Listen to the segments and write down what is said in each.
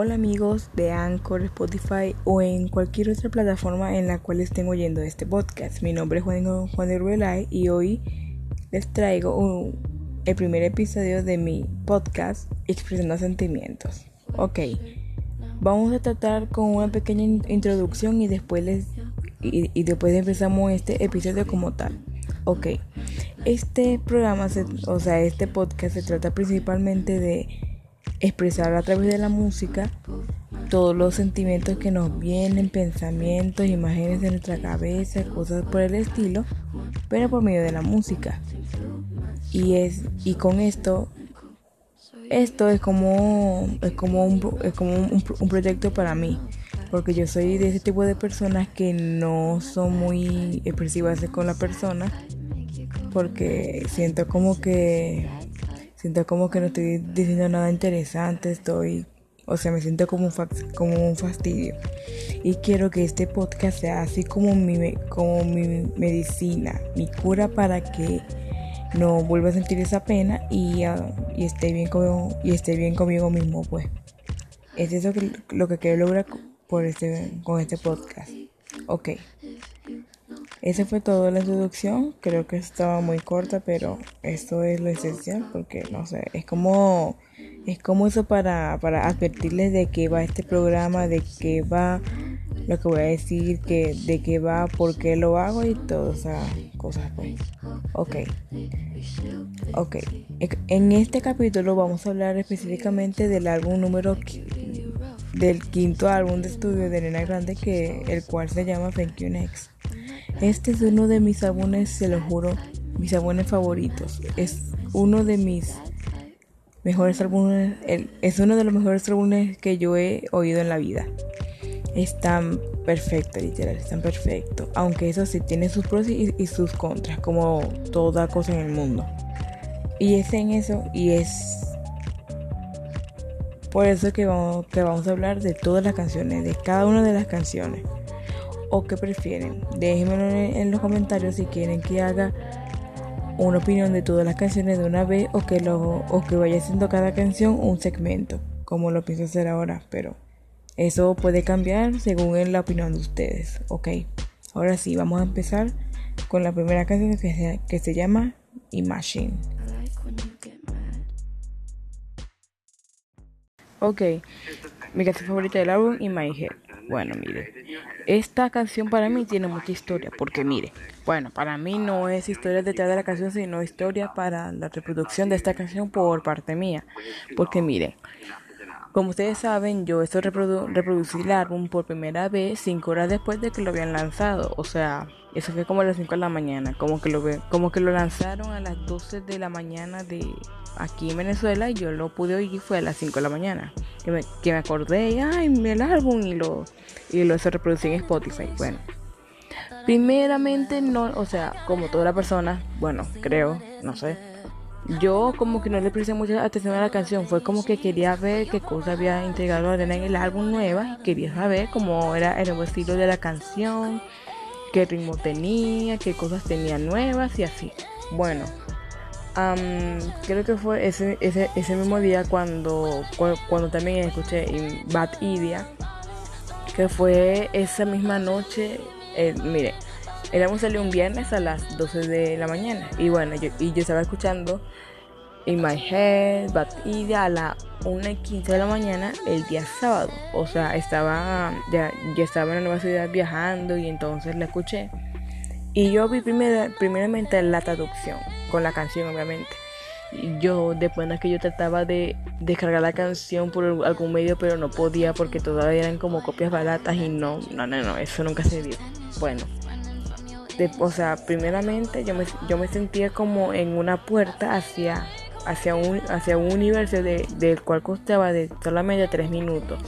Hola amigos de Anchor, Spotify o en cualquier otra plataforma en la cual estén oyendo este podcast. Mi nombre es Juan, Juan de Ruelay y hoy les traigo el primer episodio de mi podcast Expresando Sentimientos. Ok, vamos a tratar con una pequeña introducción y después les y, después empezamos este episodio como tal. Ok, este programa, o sea, este podcast se trata principalmente de expresar a través de la música todos los sentimientos que nos vienen, pensamientos, imágenes de nuestra cabeza, cosas por el estilo, pero por medio de la música. Y es y con esto esto es como es como un, es como un, un proyecto para mí, porque yo soy de ese tipo de personas que no son muy expresivas con la persona porque siento como que siento como que no estoy diciendo nada interesante, estoy, o sea, me siento como un, como un fastidio. Y quiero que este podcast sea así como mi, como mi medicina, mi cura para que no vuelva a sentir esa pena y, uh, y esté bien conmigo, y esté bien conmigo mismo, pues. Es eso lo que quiero lograr por este, con este podcast. Ok. Esa fue toda la introducción. Creo que estaba muy corta, pero esto es lo esencial porque no sé, es como es como eso para, para advertirles de qué va este programa, de qué va lo que voy a decir, que, de qué va, por qué lo hago y todas esas cosas. Pues. Ok. Ok. En este capítulo vamos a hablar específicamente del álbum número del quinto álbum de estudio de Elena Grande, que el cual se llama Thank You Next. Este es uno de mis álbumes, se lo juro, mis álbumes favoritos. Es uno de mis mejores álbumes, es uno de los mejores álbumes que yo he oído en la vida. Es tan perfecto, literal, es tan perfecto. Aunque eso sí tiene sus pros y, sus contras, como toda cosa en el mundo. Y es en eso, y es por eso que vamos, que vamos a hablar de todas las canciones, de cada una de las canciones o qué prefieren. Déjenmelo en los comentarios si quieren que haga una opinión de todas las canciones de una vez o que, lo, o que vaya haciendo cada canción un segmento, como lo pienso hacer ahora, pero eso puede cambiar según la opinión de ustedes, ¿ok? Ahora sí, vamos a empezar con la primera canción que se, que se llama Imagine. Ok, mi canción favorita del álbum, In My Head. Bueno, mire, esta canción para mí tiene mucha historia, porque mire, bueno, para mí no es historia detrás de la canción, sino historia para la reproducción de esta canción por parte mía. Porque mire, como ustedes saben, yo esto reprodu reproducí el álbum por primera vez cinco horas después de que lo habían lanzado. O sea, eso fue como a las 5 de la mañana. Como que lo como que lo lanzaron a las 12 de la mañana de aquí en Venezuela y yo lo pude oír fue a las 5 de la mañana. Que me, que me acordé y ay, el álbum y lo y lo se reproducí en Spotify. Bueno. Primeramente no, o sea, como toda la persona, bueno, creo, no sé. Yo como que no le presté mucha atención a la canción, fue como que quería ver qué cosa había integrado Arena en el álbum nueva quería saber cómo era el nuevo estilo de la canción, qué ritmo tenía, qué cosas tenía nuevas y así. Bueno, creo que fue ese, ese, ese mismo día cuando, cuando, también escuché Bad Idea, que fue esa misma noche, eh, mire, éramos salió un viernes a las 12 de la mañana y bueno, yo, y yo estaba escuchando In My Head, Bad Idea a la 1 y 15 de la mañana el día sábado. O sea, estaba ya, ya estaba en la nueva ciudad viajando y entonces la escuché. Y yo vi primera, primeramente la traducción, con la canción obviamente. Yo después de que yo trataba de descargar la canción por algún medio, pero no podía porque todavía eran como copias baratas y no, no, no, no, eso nunca se dio. Bueno, o sea, primeramente yo me, yo me sentía como en una puerta hacia, hacia, un, hacia un universo de, del cual costaba de solamente tres minutos,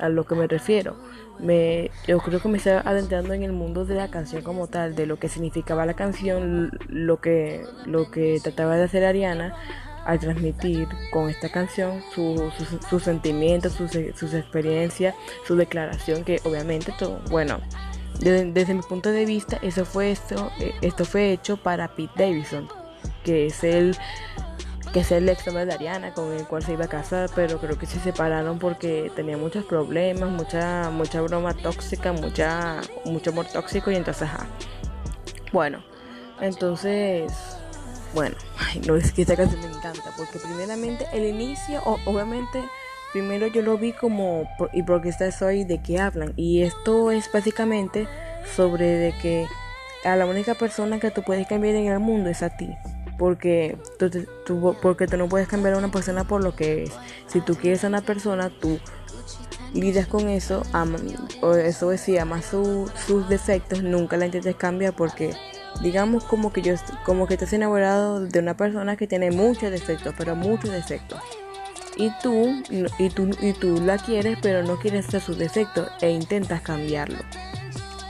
a lo que me refiero. Me, yo creo que me estaba adentrando en el mundo de la canción como tal, de lo que significaba la canción, lo que, lo que trataba de hacer Ariana al transmitir con esta canción sus su, sentimientos, sus su experiencias, su declaración, que obviamente todo, bueno, desde, desde, mi punto de vista, eso fue esto, eh, esto fue hecho para Pete Davidson, que es el que es el ex de Ariana con el cual se iba a casar, pero creo que se separaron porque tenía muchos problemas, mucha mucha broma tóxica, mucha mucho amor tóxico y entonces ajá. Bueno, entonces bueno, no es que esta canción me encanta porque primeramente el inicio obviamente primero yo lo vi como y porque esta soy de qué hablan y esto es básicamente sobre de que a la única persona que tú puedes cambiar en el mundo es a ti porque tú, porque tú no puedes cambiar a una persona por lo que es. Si tú quieres a una persona, tú lidias con eso, o eso es, si amas sus defectos, nunca la intentes cambiar porque digamos como que yo como que estás enamorado de una persona que tiene muchos defectos, pero muchos defectos. Y tú, y tú, y tú la quieres, pero no quieres hacer sus defectos e intentas cambiarlo.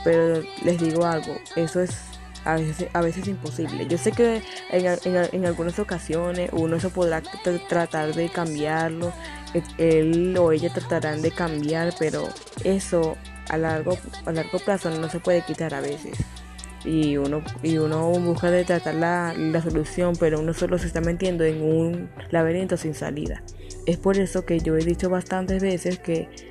Pero les digo algo, eso es a veces, a veces imposible. Yo sé que en, algunas ocasiones uno se podrá tratar de cambiarlo, e, él o ella tratarán de cambiar, pero eso a largo, a largo plazo no se puede quitar a veces. Y uno, y uno busca de tratar la, la solución, pero uno solo se está metiendo en un laberinto sin salida. Es por eso que yo he dicho bastantes veces que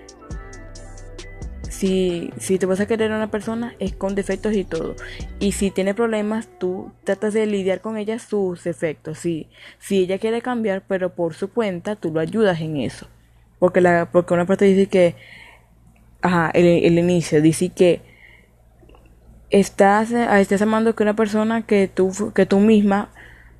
si, si te vas a querer a una persona es con defectos y todo. Y si tiene problemas, tú tratas de lidiar con ella sus defectos. Si, si ella quiere cambiar, pero por su cuenta, tú lo ayudas en eso. Porque, la, porque una parte dice que, ajá, el, el inicio dice que estás, estás amando que una persona que tú, que tú misma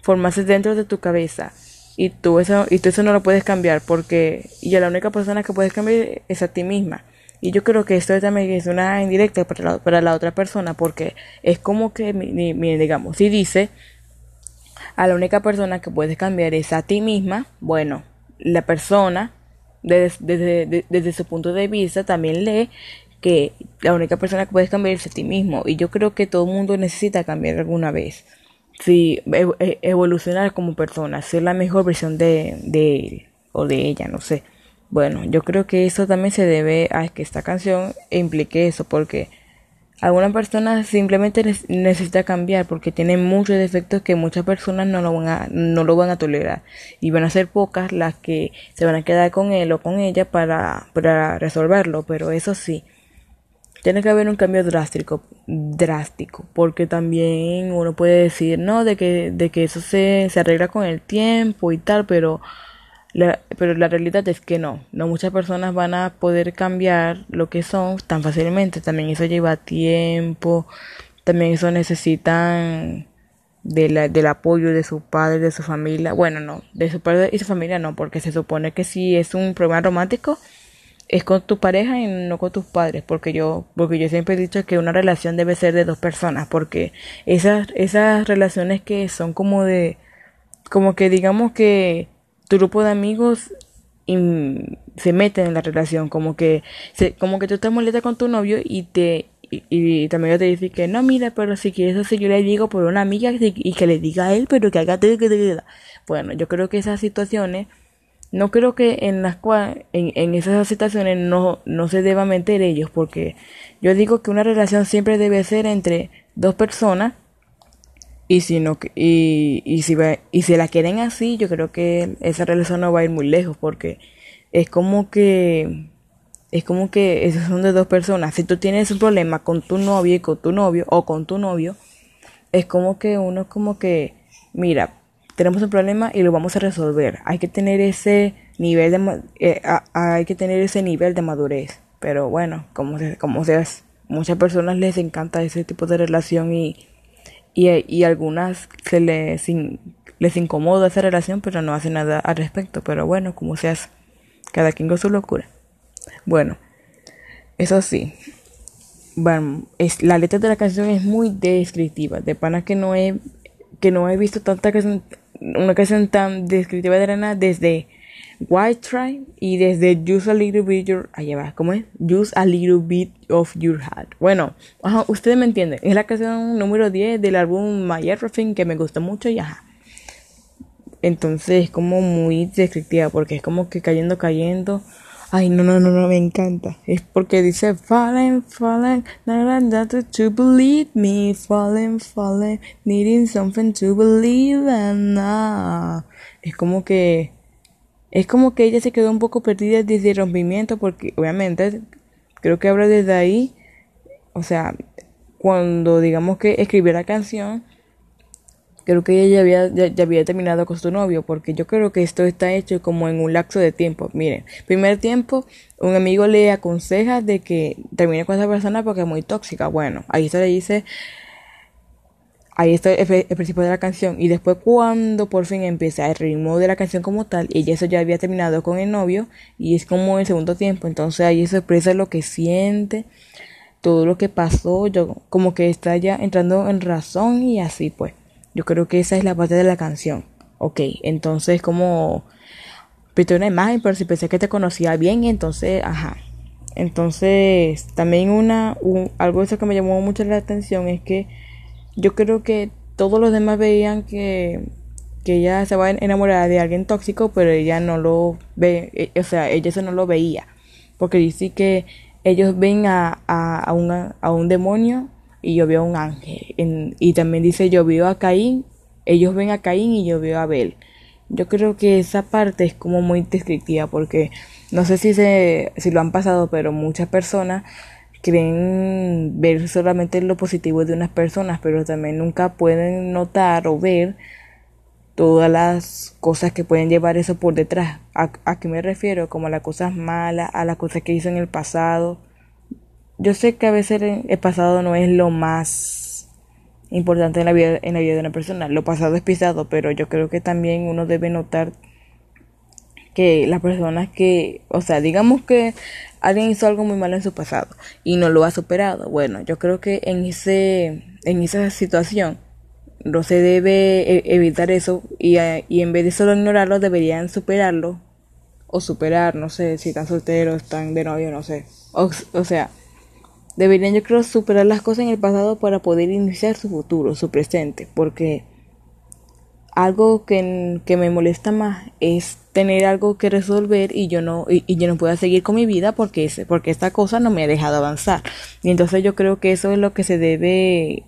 formaste dentro de tu cabeza y tú eso y tú eso no lo puedes cambiar porque y la única persona que puedes cambiar es a ti misma y yo creo que esto también es una indirecta para la, para la otra persona porque es como que, digamos, si dice a la única persona que puedes cambiar es a ti misma, bueno, la persona desde, desde, su punto de vista también lee que la única persona que puedes cambiar es a ti mismo. Y yo creo que todo el mundo necesita cambiar alguna vez. Sí, e, evolucionar como persona, ser la mejor versión de, de él o de ella, no sé. Bueno, yo creo que eso también se debe a que esta canción implique eso, porque alguna persona simplemente necesita cambiar porque tiene muchos defectos que muchas personas no lo van a, no lo van a tolerar. Y van a ser pocas las que se van a quedar con él o con ella para, para resolverlo, pero eso sí, tiene que haber un cambio drástico, drástico, porque también uno puede decir, no, de que, de que eso se, se arregla con el tiempo y tal, pero pero la realidad es que no, no muchas personas van a poder cambiar lo que son tan fácilmente, también eso lleva tiempo, también eso necesitan de la, del apoyo de su padre, de su familia, bueno, no, de su padre y su familia no, porque se supone que si es un problema romántico es con tu pareja y no con tus padres, porque yo, porque yo siempre he dicho que una relación debe ser de dos personas, porque esas, esas relaciones que son como de, como que digamos que tu grupo de amigos se meten en la relación, como que se, como que tú estás molesta con tu novio y te y, también te dice que no, mira, pero si quieres así yo le digo por una amiga y que le diga a él, pero que haga bueno, yo creo que esas situaciones no creo que en las cuales en, en esas situaciones no no se deba meter ellos porque yo digo que una relación siempre debe ser entre dos personas y si no y, y si y si la quieren así yo creo que esa relación no va a ir muy lejos porque es como que es como que esos son de dos personas. Si tú tienes un problema con tu novia y con tu novio o con tu novio es como que uno como que mira tenemos un problema y lo vamos a resolver. Hay que tener ese nivel de eh, hay que tener ese nivel de madurez. Pero bueno como como sea muchas personas les encanta ese tipo de relación y y, y algunas se les, les incomoda esa relación, pero no hacen nada al respecto. Pero bueno, como se hace, cada quien con su locura. Bueno, eso sí, bueno, es, la letra de la canción es muy descriptiva. De pana que no he, que no he visto tanta canción, una canción tan descriptiva de nada desde White Tribe y desde Use a Little Bit Your... Ahí va, ¿cómo es? Use a Little Bit of Your Heart. Bueno, ajá, ustedes me entienden. Es la canción número 10 del álbum My Everything que me gustó mucho y ajá. Entonces es como muy descriptiva porque es como que cayendo, cayendo. Ay, no, no, no, no, me encanta. Es porque dice falling, falling, to believe me, falling, falling, needing something to believe in. Es como que, es como que ella se quedó un poco perdida desde el rompimiento porque obviamente creo que habla desde ahí, o sea, cuando digamos que escribió la canción, creo que ella ya había, ya, había terminado con su novio, porque yo creo que esto está hecho como en un lapso de tiempo. Miren, primer tiempo, un amigo le aconseja de que termine con esa persona porque es muy tóxica. Bueno, ahí se le dice, ahí está el, principio de la canción. Y después cuando por fin empieza el ritmo de la canción como tal, ella eso ya había terminado con el novio y es como el segundo tiempo. Entonces ahí se expresa lo que siente, todo lo que pasó, yo como que está ya entrando en razón y así pues. Yo creo que esa es la parte de la canción. Ok, entonces como pinté una imagen, pero si pensé que te conocía bien, entonces, ajá. Entonces, también una, algo eso que me llamó mucho la atención es que yo creo que todos los demás veían que, que ella se va a enamorar de alguien tóxico, pero ella no lo ve, eh, o sea, ella eso no lo veía. Porque dice que ellos ven a, a, a, un, a un demonio y yo veo a un ángel. y también dice yo veo a Caín, ellos ven a Caín y yo veo a Abel. Yo creo que esa parte es como muy descriptiva porque no sé si, se, si lo han pasado, pero muchas personas creen ver solamente lo positivo de unas personas, pero también nunca pueden notar o ver todas las cosas que pueden llevar eso por detrás. ¿A, a qué me refiero? Como a las cosas malas, a las cosas que hizo en el pasado yo sé que a veces el pasado no es lo más importante en la vida, en la vida de una persona. Lo pasado es pisado, pero yo creo que también uno debe notar que las personas que, o sea, digamos que alguien hizo algo muy malo en su pasado y no lo ha superado. Bueno, yo creo que en ese, en esa situación no se debe e, evitar eso y, y en vez de solo ignorarlo deberían superarlo o superar, no sé, si están solteros, están de novio, no sé. o sea, Deberían yo creo superar las cosas en el pasado para poder iniciar su futuro, su presente, porque algo que, que me molesta más es tener algo que resolver y yo no y, yo no pueda seguir con mi vida porque porque esta cosa no me ha dejado avanzar. Y entonces yo creo que eso es lo que se debe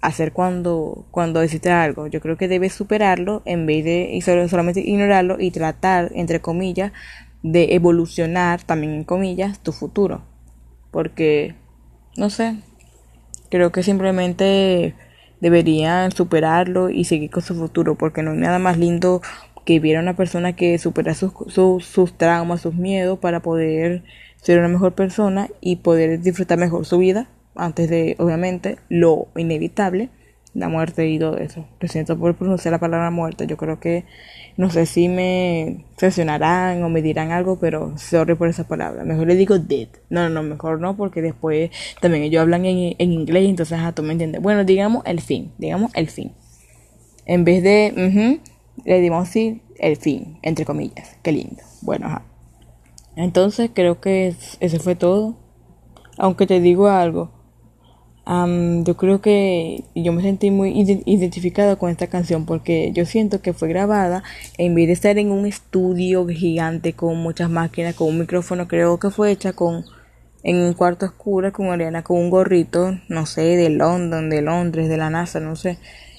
hacer cuando cuando existe algo. Yo creo que debes superarlo en vez de solamente ignorarlo y tratar entre comillas de evolucionar también en comillas tu futuro. Porque, no sé, creo que simplemente deberían superarlo y seguir con su futuro, porque no hay nada más lindo que viera una persona que supera sus, sus, sus traumas, sus miedos para poder ser una mejor persona y poder disfrutar mejor su vida antes de, obviamente, lo inevitable, la muerte y todo eso. Lo siento por pronunciar la palabra muerte. Yo creo que no sé si me sancionarán o me dirán algo, pero sorry por esa palabra. Mejor le digo dead. No, no, mejor no, porque después también ellos hablan en, en inglés, entonces a tú me entiendes. Bueno, digamos el fin, digamos el fin. En vez de, le dimos sí, el fin, entre comillas. Qué lindo. Bueno, ajá. Entonces creo que eso fue todo. Aunque te digo algo, yo creo que yo me sentí muy identificada con esta canción porque yo siento que fue grabada en vez de estar en un estudio gigante con muchas máquinas, con un micrófono, creo que fue hecha con en un cuarto oscuro con Ariana con un gorrito, no sé, de London, de Londres, de la NASA, no sé.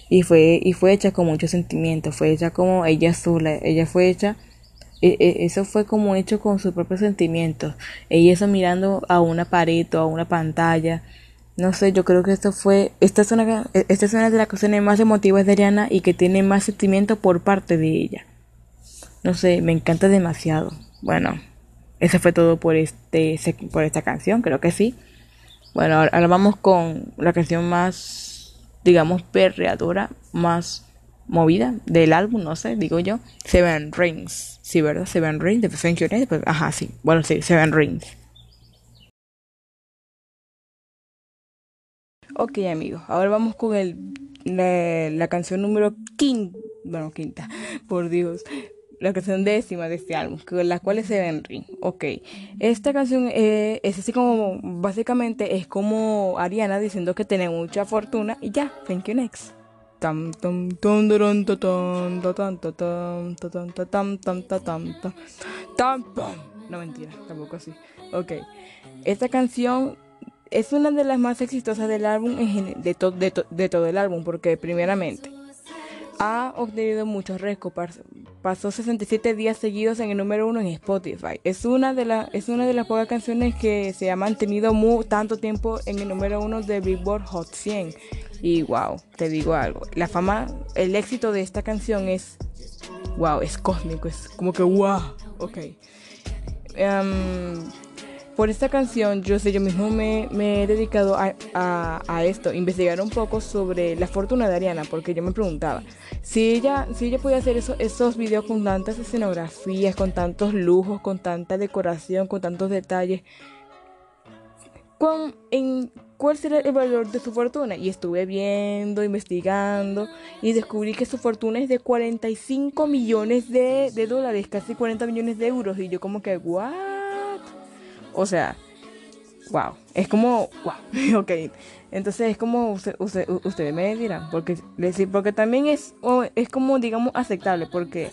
Y fue y fue hecha con mucho sentimiento, fue hecha como ella sola, ella fue hecha e, e, eso fue como hecho con sus propios sentimientos. Ella eso mirando a una pared o a una pantalla no sé, yo creo que esto fue, esta es una, esta es una de las canciones más emotivas de Ariana y que tiene más sentimiento por parte de ella. No sé, me encanta demasiado. Bueno, eso fue todo por este, por esta canción, creo que sí. Bueno, ahora, vamos con la canción más, digamos, perreadora, más movida del álbum, no sé, digo yo. Seven Rings. Sí, ¿verdad? Seven Rings de Pues, ajá, sí. Bueno, sí, Seven Rings. Ok amigos, ahora vamos con el, la, canción número quinta, bueno quinta, por Dios, la canción décima de este álbum, con la cual es Henry. Ok, esta canción eh, es así como, básicamente es como Ariana diciendo que tiene mucha fortuna y ya, thank you next. No mentira, tampoco así. Ok, esta canción es una de las más exitosas del álbum, de todo el álbum, porque primeramente ha obtenido muchos récords. Pasó 67 días seguidos en el número uno en Spotify. Es una de, las es una de las pocas canciones que se ha mantenido muy, tanto tiempo en el número uno de Billboard Hot 100. Y wow, te digo algo. La fama, el éxito de esta canción es wow, es cósmico, es como que wow, ok. Em, por esta canción, yo sé, yo mismo me, he dedicado a, esto, investigar un poco sobre la fortuna de Ariana, porque yo me preguntaba si ella, si ella podía hacer eso, esos videos con tantas escenografías, con tantos lujos, con tanta decoración, con tantos detalles, ¿cuál será el valor de su fortuna? Y estuve viendo, investigando y descubrí que su fortuna es de 45 millones de, de dólares, casi 40 millones de euros. Y yo como que, ¿what? O sea, wow, es como, wow, ok. Entonces es como usted, ustedes me dirán, porque, porque también es, es como, digamos, aceptable, porque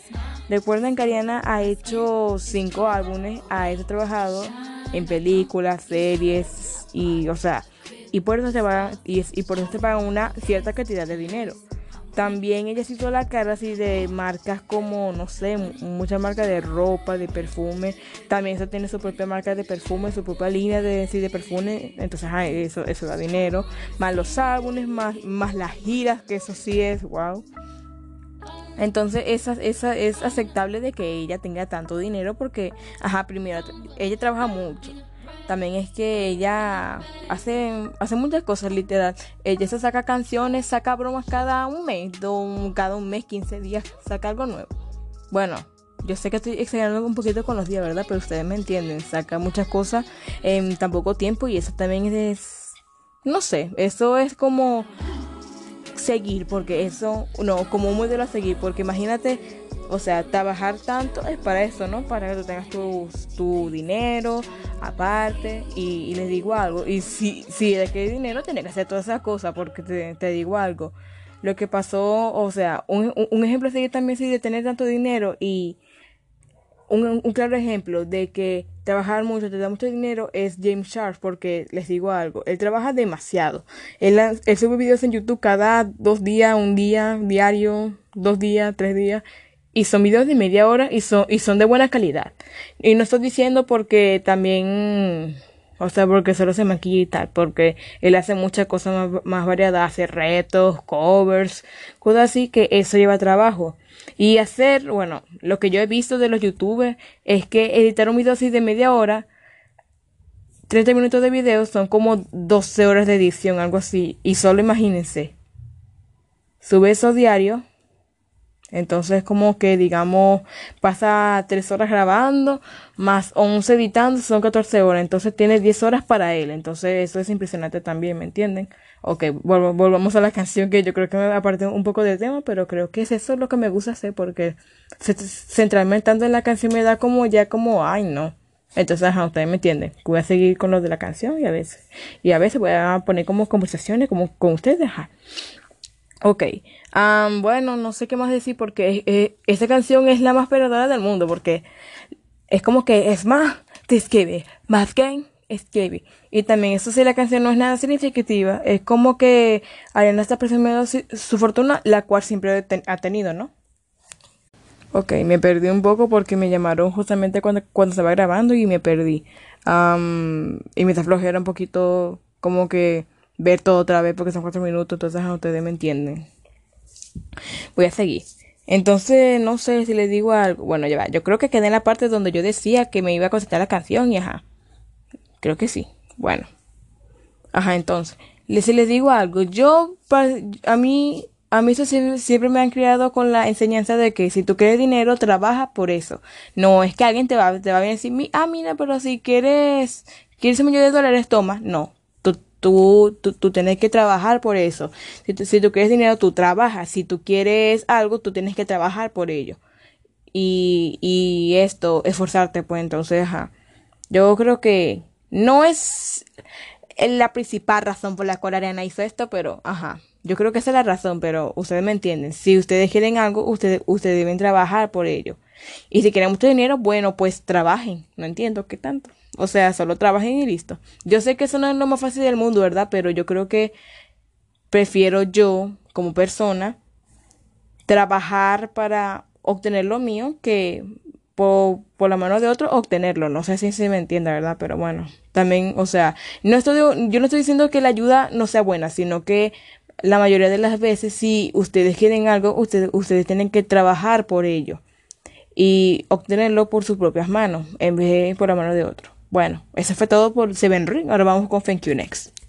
recuerden que Ariana ha hecho cinco álbumes, ha hecho trabajado en películas, series, y, o sea, y por eso se va, y, y por eso se paga una cierta cantidad de dinero. También ella se hizo la cara así de marcas como, no sé, muchas marcas de ropa, de perfume. También eso tiene su propia marca de perfume, su propia línea de, de perfume. Entonces, eso, eso da dinero. Más los álbumes, más, más las giras, que eso sí es, wow. Entonces, esa, esa es aceptable de que ella tenga tanto dinero porque, ajá, primero, ella trabaja mucho también es que ella hace, hace muchas cosas, literal. Ella se saca canciones, saca bromas cada un mes, cada un mes, 15 días, saca algo nuevo. Bueno, yo sé que estoy exagerando un poquito con los días, ¿verdad? Pero ustedes me entienden, saca muchas cosas en tan poco tiempo y eso también es, no sé, eso es como seguir, porque eso, no, como un modelo a seguir, porque imagínate o sea, trabajar tanto es para eso, ¿no? Para que tú tengas tu, tu dinero aparte. Y, les digo algo. Y si, si de qué dinero, tiene que hacer todas esas cosas. Porque te, digo algo. Lo que pasó, o sea, un, un ejemplo sería también si de tener tanto dinero y un, un, claro ejemplo de que trabajar mucho te da mucho dinero es James Charles, porque les digo algo, él trabaja demasiado. Él, él sube videos en YouTube cada dos días, un día, diario, dos días, tres días y son videos de media hora y son, y son de buena calidad. Y no estoy diciendo porque también, o sea, porque solo se maquilla y tal, porque él hace muchas cosas más, más variadas, hace retos, covers, cosas así que eso lleva trabajo. Y hacer, bueno, lo que yo he visto de los youtubers es que editar un video así de media hora, 30 minutos de video son como 12 horas de edición, algo así. Y solo imagínense, sube eso diario entonces como que digamos pasa 3 horas grabando más 11 editando, son 14 horas. Entonces tiene 10 horas para él. Entonces eso es impresionante también, ¿me entienden? Ok, volvamos a la canción que yo creo que me aparte un poco del tema, pero creo que es eso lo que me gusta hacer porque centrarme tanto en la canción me da como ya como, ay no. Entonces, ajá, ustedes me entienden. Voy a seguir con lo de la canción y a veces, y a veces voy a poner como conversaciones como con ustedes, ajá. Ok, bueno, no sé qué más decir porque eh, esta canción es la más perdedora del mundo porque es como que es más, te escribe, más que escribe. Y también eso sí, la canción no es nada significativa, es como que Ariana está presumiendo su, fortuna, la cual siempre ha tenido, ¿no? Ok, me perdí un poco porque me llamaron justamente cuando, cuando estaba grabando y me perdí. y me flojera un poquito como que ver todo otra vez porque son cuatro minutos, entonces ustedes me entienden. Voy a seguir. Entonces, no sé si les digo algo. Bueno, ya va. Yo creo que quedé en la parte donde yo decía que me iba a consultar la canción y ajá. Creo que sí. Bueno. Ajá, entonces. Si les digo algo, yo, a mí, a mí eso siempre, me han criado con la enseñanza de que si tú quieres dinero, trabaja por eso. No es que alguien te va, te va a decir, ah, mira, pero si quieres, quieres un millón de dólares, toma. No, Tú, tú, tienes que trabajar por eso. Si tú, si tú quieres dinero, tú trabajas. Si tú quieres algo, tú tienes que trabajar por ello. Y, y esto, esforzarte, pues entonces, ajá. Yo creo que no es la principal razón por la cual Ariana hizo esto, pero, ajá. Yo creo que esa es la razón, pero ustedes me entienden. Si ustedes quieren algo, ustedes, ustedes deben trabajar por ello. Y si quieren mucho dinero, bueno, pues trabajen. No entiendo qué tanto. O sea, solo trabajen y listo. Yo sé que eso no es lo más fácil del mundo, ¿verdad? Pero yo creo que prefiero yo, como persona, trabajar para obtener lo mío que por, por, la mano de otro obtenerlo. No sé si se me entiende, ¿verdad? Pero bueno, también, o sea, no estoy, yo no estoy diciendo que la ayuda no sea buena, sino que la mayoría de las veces, si ustedes quieren algo, ustedes, ustedes tienen que trabajar por ello y obtenerlo por sus propias manos, en vez de por la mano de otro. Bueno, eso fue todo por Seven Ring. Ahora vamos con Thank You Next.